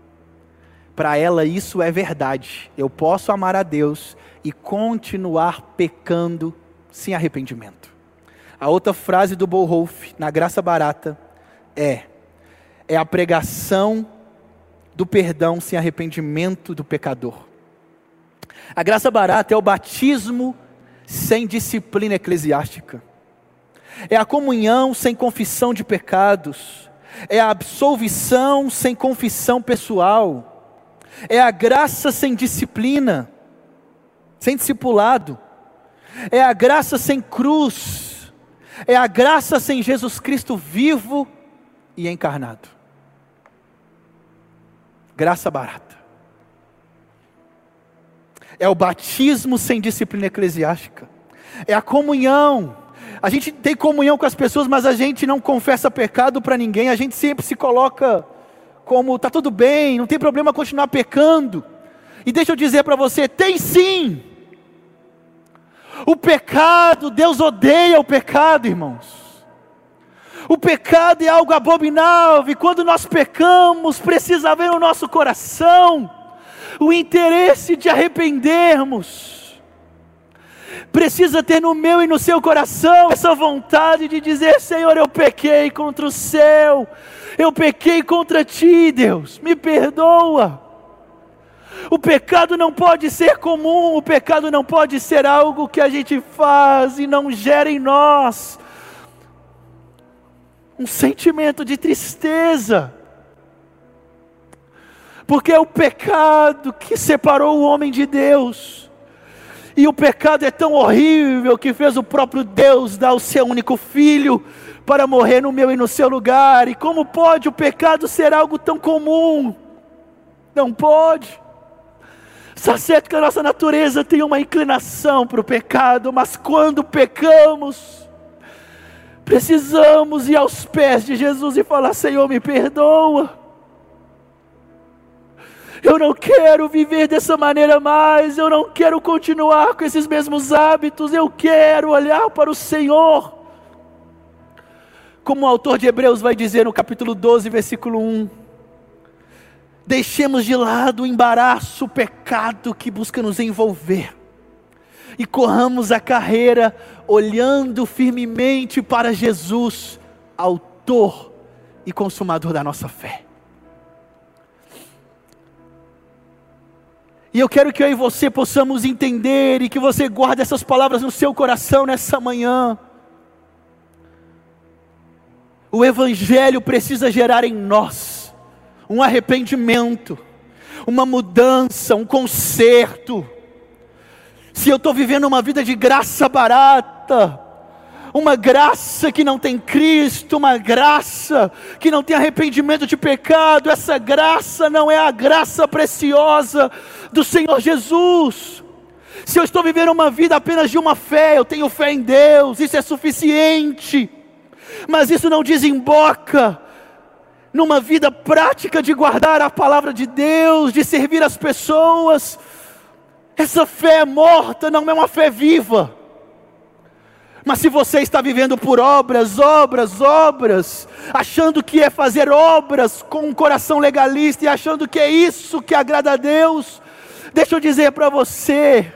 Para ela isso é verdade. Eu posso amar a Deus e continuar pecando sem arrependimento. A outra frase do Bolhoff, na Graça Barata, é: é a pregação do perdão sem arrependimento do pecador. A graça barata é o batismo sem disciplina eclesiástica. É a comunhão sem confissão de pecados. É a absolvição sem confissão pessoal. É a graça sem disciplina, sem discipulado. É a graça sem cruz. É a graça sem Jesus Cristo vivo e encarnado. Graça barata. É o batismo sem disciplina eclesiástica. É a comunhão. A gente tem comunhão com as pessoas, mas a gente não confessa pecado para ninguém. A gente sempre se coloca como está tudo bem, não tem problema continuar pecando. E deixa eu dizer para você: tem sim. O pecado, Deus odeia o pecado, irmãos. O pecado é algo abominável, e quando nós pecamos, precisa haver no nosso coração o interesse de arrependermos. Precisa ter no meu e no seu coração essa vontade de dizer: Senhor, eu pequei contra o céu, eu pequei contra ti, Deus, me perdoa. O pecado não pode ser comum, o pecado não pode ser algo que a gente faz e não gera em nós um sentimento de tristeza, porque é o pecado que separou o homem de Deus, e o pecado é tão horrível que fez o próprio Deus dar o seu único filho para morrer no meu e no seu lugar, e como pode o pecado ser algo tão comum? Não pode. Está certo que a nossa natureza tem uma inclinação para o pecado, mas quando pecamos, Precisamos ir aos pés de Jesus e falar: Senhor, me perdoa. Eu não quero viver dessa maneira mais, eu não quero continuar com esses mesmos hábitos, eu quero olhar para o Senhor. Como o autor de Hebreus vai dizer no capítulo 12, versículo 1: Deixemos de lado o embaraço, o pecado que busca nos envolver e corramos a carreira olhando firmemente para Jesus, Autor e Consumador da nossa fé. E eu quero que eu e você possamos entender e que você guarde essas palavras no seu coração nessa manhã. O Evangelho precisa gerar em nós um arrependimento, uma mudança, um conserto se eu estou vivendo uma vida de graça barata, uma graça que não tem Cristo, uma graça que não tem arrependimento de pecado, essa graça não é a graça preciosa do Senhor Jesus. Se eu estou vivendo uma vida apenas de uma fé, eu tenho fé em Deus, isso é suficiente, mas isso não desemboca numa vida prática de guardar a palavra de Deus, de servir as pessoas, essa fé morta não é uma fé viva. Mas se você está vivendo por obras, obras, obras, achando que é fazer obras com um coração legalista e achando que é isso que agrada a Deus, deixa eu dizer para você,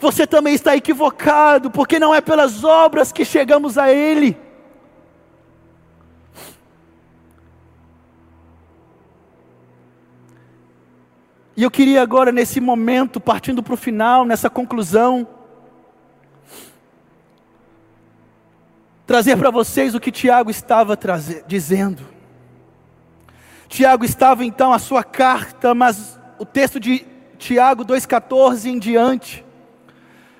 você também está equivocado, porque não é pelas obras que chegamos a Ele. E eu queria agora, nesse momento, partindo para o final, nessa conclusão, trazer para vocês o que Tiago estava dizendo. Tiago estava então a sua carta, mas o texto de Tiago 2,14 em diante,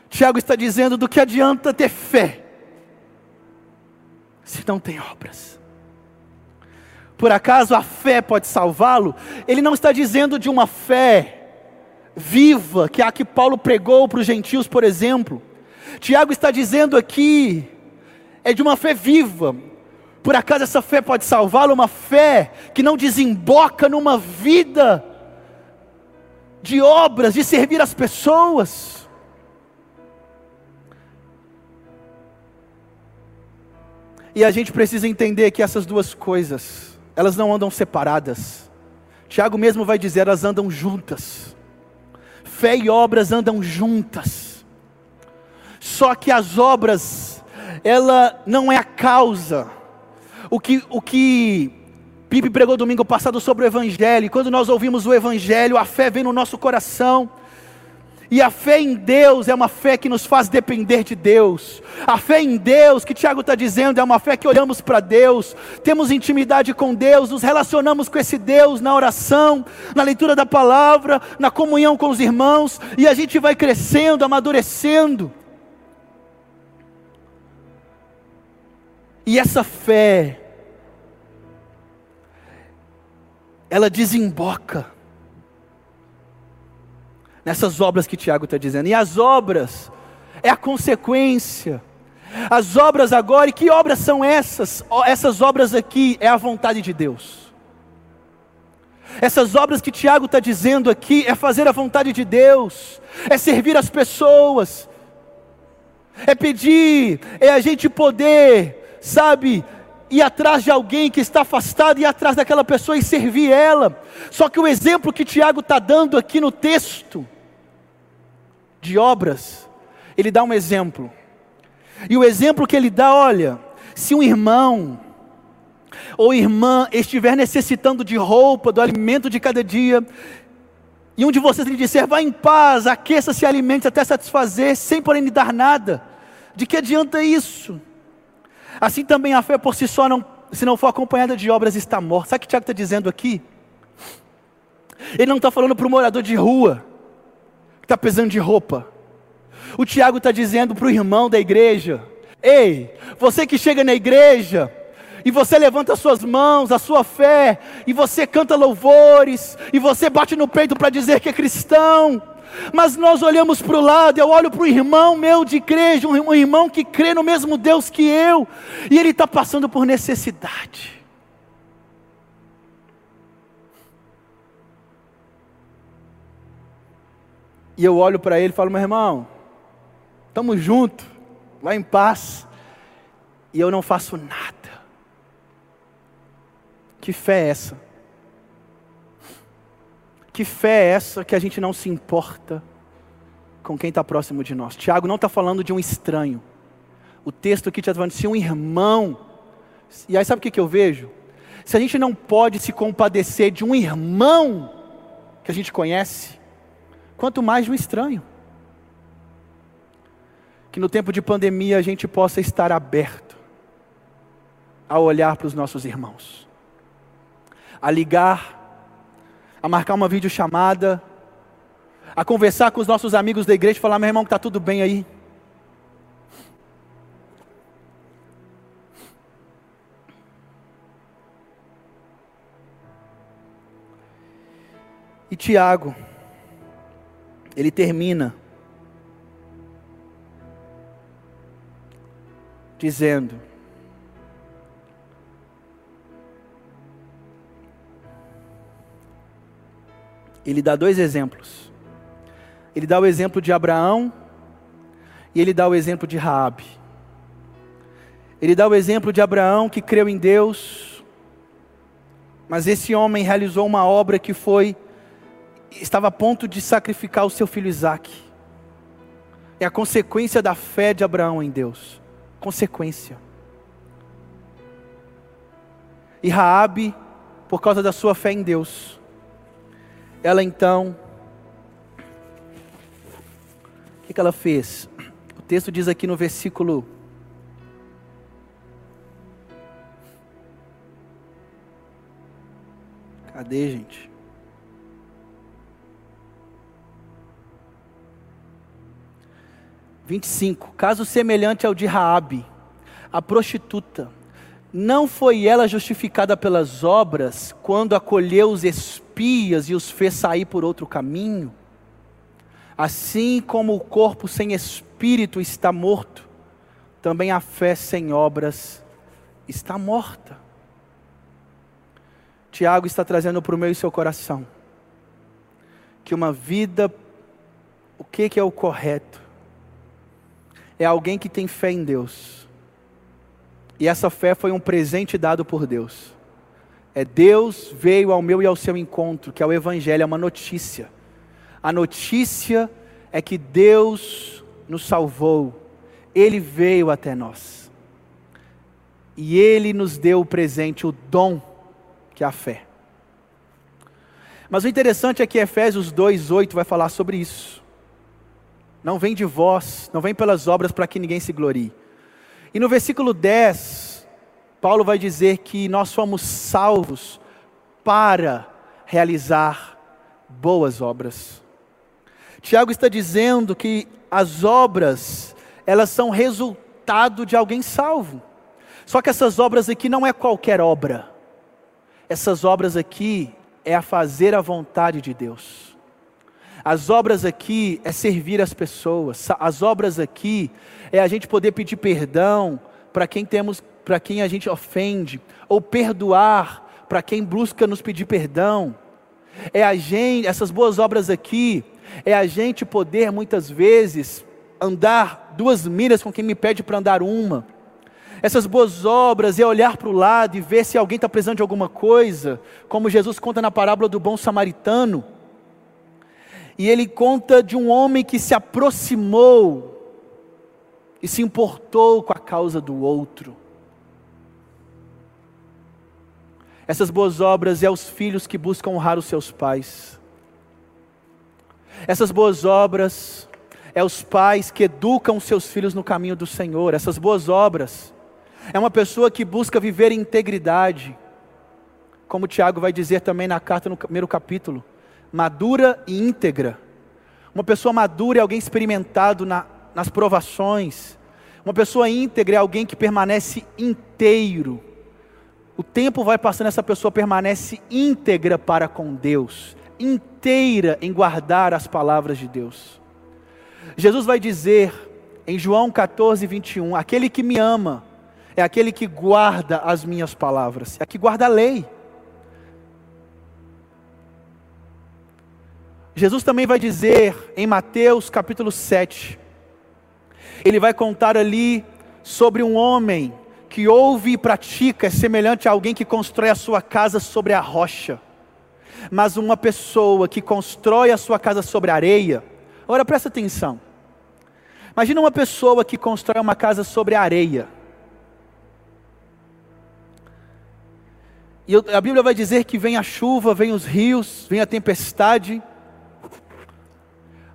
Tiago está dizendo do que adianta ter fé, se não tem obras. Por acaso a fé pode salvá-lo? Ele não está dizendo de uma fé viva, que é a que Paulo pregou para os gentios, por exemplo. Tiago está dizendo aqui, é de uma fé viva. Por acaso essa fé pode salvá-lo? Uma fé que não desemboca numa vida de obras, de servir as pessoas. E a gente precisa entender que essas duas coisas, elas não andam separadas. Tiago mesmo vai dizer, elas andam juntas. Fé e obras andam juntas. Só que as obras, ela não é a causa. O que, o que Pipe pregou domingo passado sobre o Evangelho, quando nós ouvimos o Evangelho, a fé vem no nosso coração, e a fé em Deus é uma fé que nos faz depender de Deus. A fé em Deus, que Tiago está dizendo, é uma fé que olhamos para Deus, temos intimidade com Deus, nos relacionamos com esse Deus na oração, na leitura da palavra, na comunhão com os irmãos, e a gente vai crescendo, amadurecendo. E essa fé, ela desemboca nessas obras que Tiago está dizendo. E as obras é a consequência. As obras agora, e que obras são essas? Essas obras aqui é a vontade de Deus. Essas obras que Tiago está dizendo aqui é fazer a vontade de Deus, é servir as pessoas, é pedir, é a gente poder, sabe, ir atrás de alguém que está afastado, ir atrás daquela pessoa e servir ela. Só que o exemplo que Tiago está dando aqui no texto, de obras, ele dá um exemplo. E o exemplo que ele dá, olha, se um irmão ou irmã estiver necessitando de roupa, do alimento de cada dia, e um de vocês lhe disser, vá em paz, aqueça-se e alimente até satisfazer, sem porém lhe dar nada, de que adianta isso? Assim também a fé por si só, não, se não for acompanhada de obras, está morta. Sabe o que Tiago está dizendo aqui? Ele não está falando para o morador de rua, está precisando de roupa. O Tiago está dizendo para o irmão da igreja: Ei, você que chega na igreja, e você levanta suas mãos, a sua fé, e você canta louvores, e você bate no peito para dizer que é cristão, mas nós olhamos para o lado, eu olho para o irmão meu de igreja, um irmão que crê no mesmo Deus que eu, e ele está passando por necessidade. E eu olho para ele e falo, meu irmão, estamos juntos, vai em paz. E eu não faço nada. Que fé é essa? Que fé é essa que a gente não se importa com quem está próximo de nós? Tiago não está falando de um estranho. O texto aqui está falando de um irmão. E aí sabe o que, que eu vejo? Se a gente não pode se compadecer de um irmão que a gente conhece, quanto mais de um estranho. Que no tempo de pandemia a gente possa estar aberto a olhar para os nossos irmãos, a ligar, a marcar uma videochamada, a conversar com os nossos amigos da igreja e falar: meu irmão, que está tudo bem aí. E Tiago, ele termina dizendo: Ele dá dois exemplos. Ele dá o exemplo de Abraão e ele dá o exemplo de Raabe. Ele dá o exemplo de Abraão que creu em Deus, mas esse homem realizou uma obra que foi estava a ponto de sacrificar o seu filho Isaac. É a consequência da fé de Abraão em Deus. Consequência. E Raabe, por causa da sua fé em Deus, ela então o que, que ela fez? O texto diz aqui no versículo Cadê, gente? Vinte e cinco. Caso semelhante ao de Raabe, a prostituta. Não foi ela justificada pelas obras quando acolheu os espias e os fez sair por outro caminho? Assim como o corpo sem espírito está morto, também a fé sem obras está morta. Tiago está trazendo para o meu e seu coração que uma vida, o que, que é o correto? É alguém que tem fé em Deus. E essa fé foi um presente dado por Deus. É Deus veio ao meu e ao seu encontro, que é o Evangelho, é uma notícia. A notícia é que Deus nos salvou, Ele veio até nós. E Ele nos deu o presente, o dom que é a fé. Mas o interessante é que Efésios 2:8 vai falar sobre isso. Não vem de vós, não vem pelas obras para que ninguém se glorie. E no versículo 10, Paulo vai dizer que nós fomos salvos para realizar boas obras. Tiago está dizendo que as obras, elas são resultado de alguém salvo. Só que essas obras aqui não é qualquer obra essas obras aqui é a fazer a vontade de Deus. As obras aqui é servir as pessoas. As obras aqui é a gente poder pedir perdão para quem temos, para quem a gente ofende, ou perdoar para quem busca nos pedir perdão. É a gente, essas boas obras aqui, é a gente poder muitas vezes andar duas milhas com quem me pede para andar uma essas boas obras é olhar para o lado e ver se alguém está precisando de alguma coisa, como Jesus conta na parábola do bom samaritano. E ele conta de um homem que se aproximou e se importou com a causa do outro. Essas boas obras é os filhos que buscam honrar os seus pais. Essas boas obras é os pais que educam seus filhos no caminho do Senhor. Essas boas obras é uma pessoa que busca viver em integridade, como Tiago vai dizer também na carta no primeiro capítulo, madura e íntegra. Uma pessoa madura é alguém experimentado na, nas provações. Uma pessoa íntegra é alguém que permanece inteiro. O tempo vai passando, essa pessoa permanece íntegra para com Deus, inteira em guardar as palavras de Deus. Jesus vai dizer em João 14, 21: Aquele que me ama, é aquele que guarda as minhas palavras, é que guarda a lei. Jesus também vai dizer em Mateus capítulo 7, ele vai contar ali sobre um homem que ouve e pratica, é semelhante a alguém que constrói a sua casa sobre a rocha. Mas uma pessoa que constrói a sua casa sobre a areia, agora presta atenção. Imagina uma pessoa que constrói uma casa sobre a areia. E a Bíblia vai dizer que vem a chuva, vem os rios, vem a tempestade.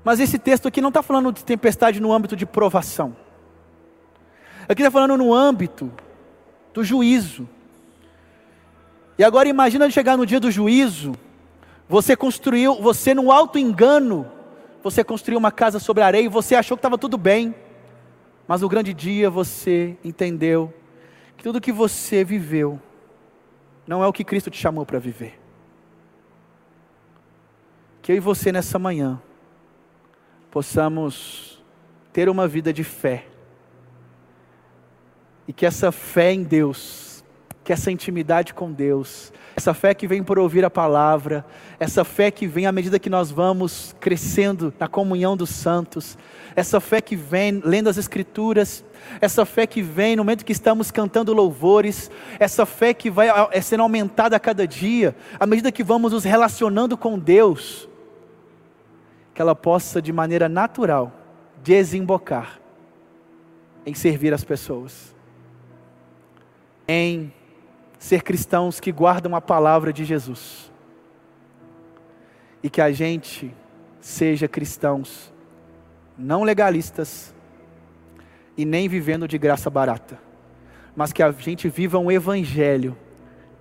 Mas esse texto aqui não está falando de tempestade no âmbito de provação. Aqui está falando no âmbito do juízo. E agora imagina chegar no dia do juízo, você construiu, você no alto engano, você construiu uma casa sobre areia e você achou que estava tudo bem. Mas no grande dia você entendeu que tudo que você viveu não é o que Cristo te chamou para viver. Que eu e você nessa manhã possamos ter uma vida de fé. E que essa fé em Deus, que essa intimidade com Deus, essa fé que vem por ouvir a palavra, essa fé que vem à medida que nós vamos crescendo na comunhão dos santos, essa fé que vem lendo as Escrituras, essa fé que vem no momento que estamos cantando louvores, essa fé que vai é sendo aumentada a cada dia, à medida que vamos nos relacionando com Deus, que ela possa de maneira natural desembocar em servir as pessoas, em ser cristãos que guardam a palavra de Jesus, e que a gente seja cristãos não legalistas e nem vivendo de graça barata, mas que a gente viva um evangelho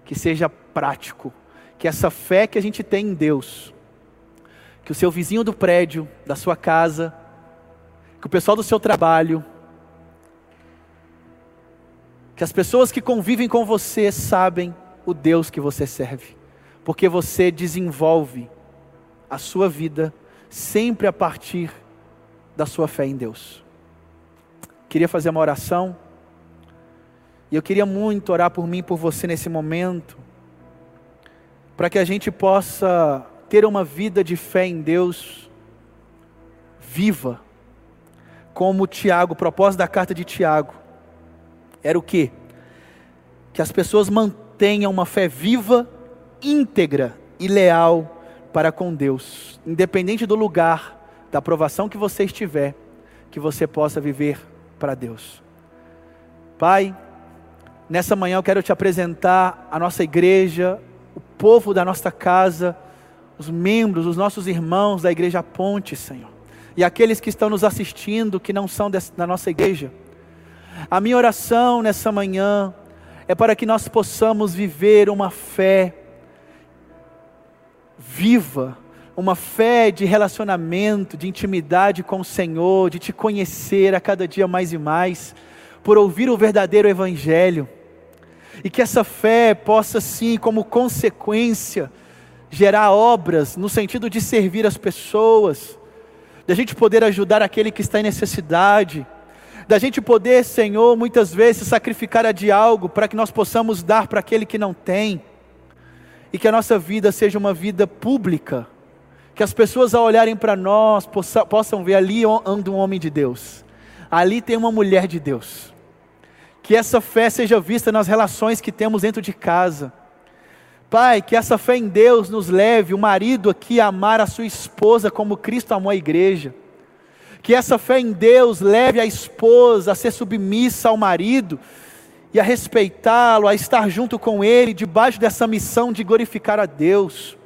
que seja prático, que essa fé que a gente tem em Deus, que o seu vizinho do prédio, da sua casa, que o pessoal do seu trabalho, que as pessoas que convivem com você sabem o Deus que você serve, porque você desenvolve a sua vida sempre a partir da sua fé em Deus. Queria fazer uma oração, e eu queria muito orar por mim e por você nesse momento, para que a gente possa ter uma vida de fé em Deus viva, como Tiago, o propósito da carta de Tiago era o quê? Que as pessoas mantenham uma fé viva, íntegra e leal para com Deus, independente do lugar, da aprovação que você estiver, que você possa viver para Deus. Pai, nessa manhã eu quero te apresentar a nossa igreja, o povo da nossa casa, os membros, os nossos irmãos da Igreja Ponte, Senhor, e aqueles que estão nos assistindo, que não são da nossa igreja. A minha oração nessa manhã é para que nós possamos viver uma fé viva, uma fé de relacionamento, de intimidade com o Senhor, de te conhecer a cada dia mais e mais, por ouvir o verdadeiro Evangelho e que essa fé possa, sim, como consequência, gerar obras no sentido de servir as pessoas, da gente poder ajudar aquele que está em necessidade, da gente poder, Senhor, muitas vezes sacrificar a de algo para que nós possamos dar para aquele que não tem, e que a nossa vida seja uma vida pública, que as pessoas ao olharem para nós possam ver ali anda um homem de Deus, ali tem uma mulher de Deus que essa fé seja vista nas relações que temos dentro de casa. Pai, que essa fé em Deus nos leve, o marido aqui, a amar a sua esposa como Cristo amou a igreja. Que essa fé em Deus leve a esposa a ser submissa ao marido e a respeitá-lo, a estar junto com ele, debaixo dessa missão de glorificar a Deus.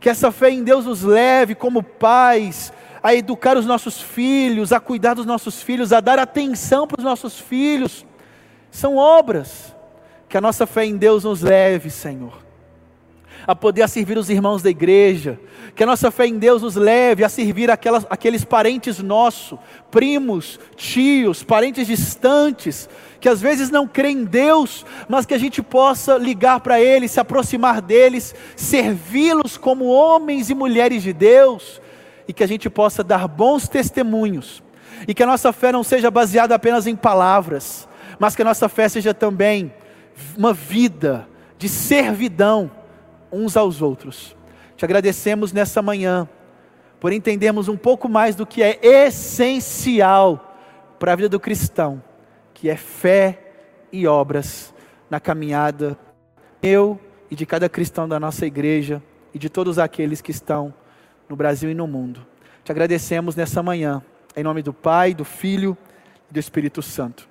Que essa fé em Deus nos leve, como pais, a educar os nossos filhos, a cuidar dos nossos filhos, a dar atenção para os nossos filhos são obras que a nossa fé em Deus nos leve, Senhor, a poder servir os irmãos da igreja, que a nossa fé em Deus nos leve a servir aquelas, aqueles parentes nossos, primos, tios, parentes distantes, que às vezes não creem em Deus, mas que a gente possa ligar para eles, se aproximar deles, servi-los como homens e mulheres de Deus, e que a gente possa dar bons testemunhos, e que a nossa fé não seja baseada apenas em palavras, mas que a nossa fé seja também uma vida de servidão uns aos outros. Te agradecemos nessa manhã por entendermos um pouco mais do que é essencial para a vida do cristão, que é fé e obras na caminhada eu e de cada cristão da nossa igreja e de todos aqueles que estão no Brasil e no mundo. Te agradecemos nessa manhã, em nome do Pai, do Filho e do Espírito Santo.